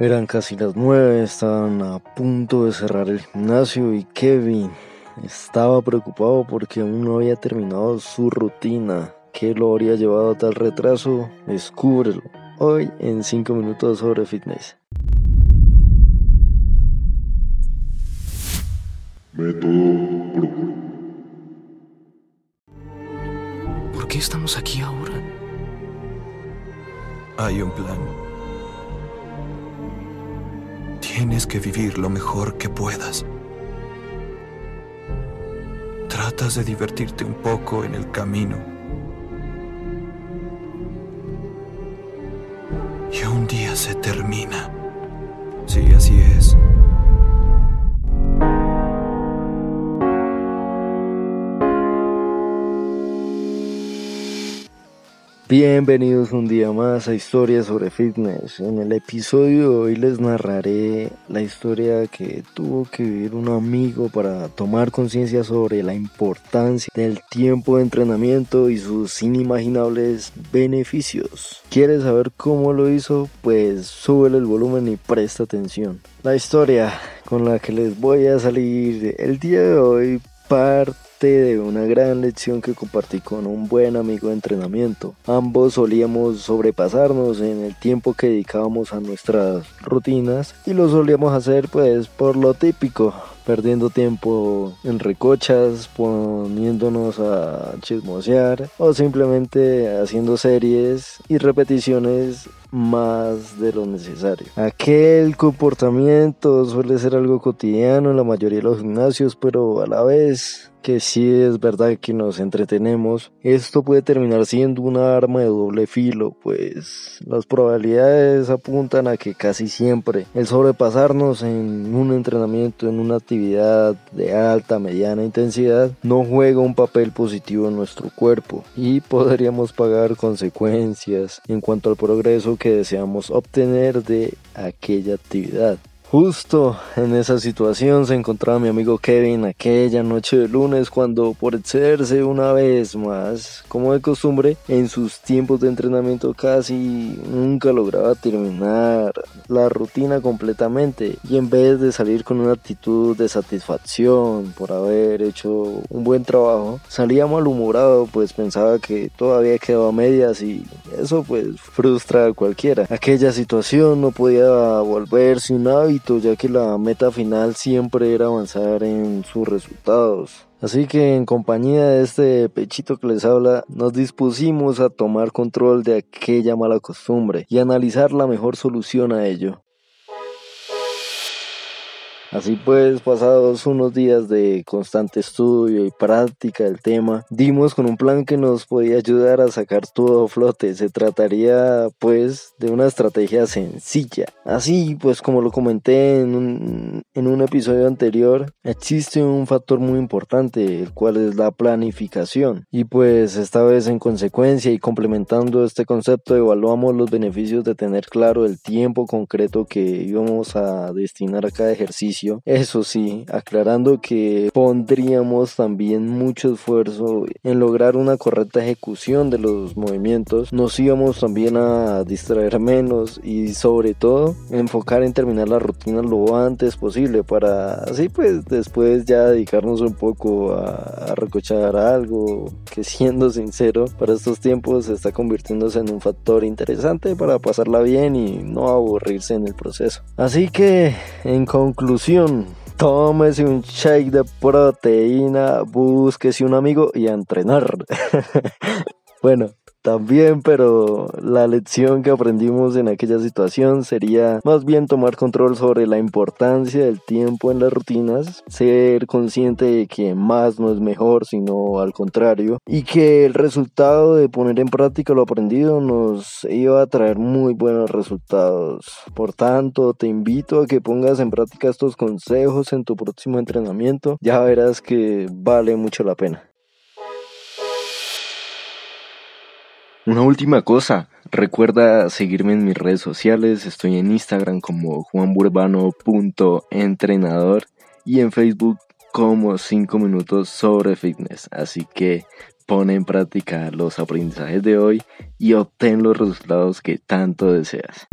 Eran casi las nueve, estaban a punto de cerrar el gimnasio y Kevin estaba preocupado porque aún no había terminado su rutina. ¿Qué lo habría llevado a tal retraso? Descúbrelo hoy en 5 minutos sobre fitness. Método ¿Por qué estamos aquí ahora? Hay un plan. Tienes que vivir lo mejor que puedas. Tratas de divertirte un poco en el camino. Y un día se termina. Sí, así es. Bienvenidos un día más a Historias sobre Fitness. En el episodio de hoy les narraré la historia que tuvo que vivir un amigo para tomar conciencia sobre la importancia del tiempo de entrenamiento y sus inimaginables beneficios. ¿Quieres saber cómo lo hizo? Pues súbele el volumen y presta atención. La historia con la que les voy a salir el día de hoy parte de una gran lección que compartí con un buen amigo de entrenamiento. Ambos solíamos sobrepasarnos en el tiempo que dedicábamos a nuestras rutinas y lo solíamos hacer pues por lo típico, perdiendo tiempo en recochas, poniéndonos a chismosear o simplemente haciendo series y repeticiones más de lo necesario. Aquel comportamiento suele ser algo cotidiano en la mayoría de los gimnasios, pero a la vez que sí es verdad que nos entretenemos, esto puede terminar siendo una arma de doble filo, pues las probabilidades apuntan a que casi siempre el sobrepasarnos en un entrenamiento, en una actividad de alta, mediana intensidad, no juega un papel positivo en nuestro cuerpo y podríamos pagar consecuencias en cuanto al progreso que deseamos obtener de aquella actividad. Justo en esa situación se encontraba mi amigo Kevin aquella noche de lunes cuando por excederse una vez más, como de costumbre, en sus tiempos de entrenamiento casi nunca lograba terminar la rutina completamente y en vez de salir con una actitud de satisfacción por haber hecho un buen trabajo, salía malhumorado pues pensaba que todavía quedaba medias y eso pues frustra a cualquiera. Aquella situación no podía volverse un hábito ya que la meta final siempre era avanzar en sus resultados. Así que en compañía de este pechito que les habla, nos dispusimos a tomar control de aquella mala costumbre y analizar la mejor solución a ello. Así pues, pasados unos días de constante estudio y práctica del tema, dimos con un plan que nos podía ayudar a sacar todo a flote. Se trataría pues de una estrategia sencilla. Así pues, como lo comenté en un, en un episodio anterior, existe un factor muy importante, el cual es la planificación. Y pues esta vez en consecuencia y complementando este concepto, evaluamos los beneficios de tener claro el tiempo concreto que íbamos a destinar a cada ejercicio eso sí, aclarando que pondríamos también mucho esfuerzo en lograr una correcta ejecución de los movimientos, nos íbamos también a distraer menos y sobre todo enfocar en terminar la rutina lo antes posible para así pues después ya dedicarnos un poco a, a algo que siendo sincero para estos tiempos está convirtiéndose en un factor interesante para pasarla bien y no aburrirse en el proceso. Así que en conclusión tómese un shake de proteína, búsquese un amigo y entrenar. bueno, también, pero la lección que aprendimos en aquella situación sería más bien tomar control sobre la importancia del tiempo en las rutinas, ser consciente de que más no es mejor, sino al contrario, y que el resultado de poner en práctica lo aprendido nos iba a traer muy buenos resultados. Por tanto, te invito a que pongas en práctica estos consejos en tu próximo entrenamiento, ya verás que vale mucho la pena. Una última cosa, recuerda seguirme en mis redes sociales, estoy en Instagram como juanburbano.entrenador y en Facebook como 5 minutos sobre fitness, así que pone en práctica los aprendizajes de hoy y obtén los resultados que tanto deseas.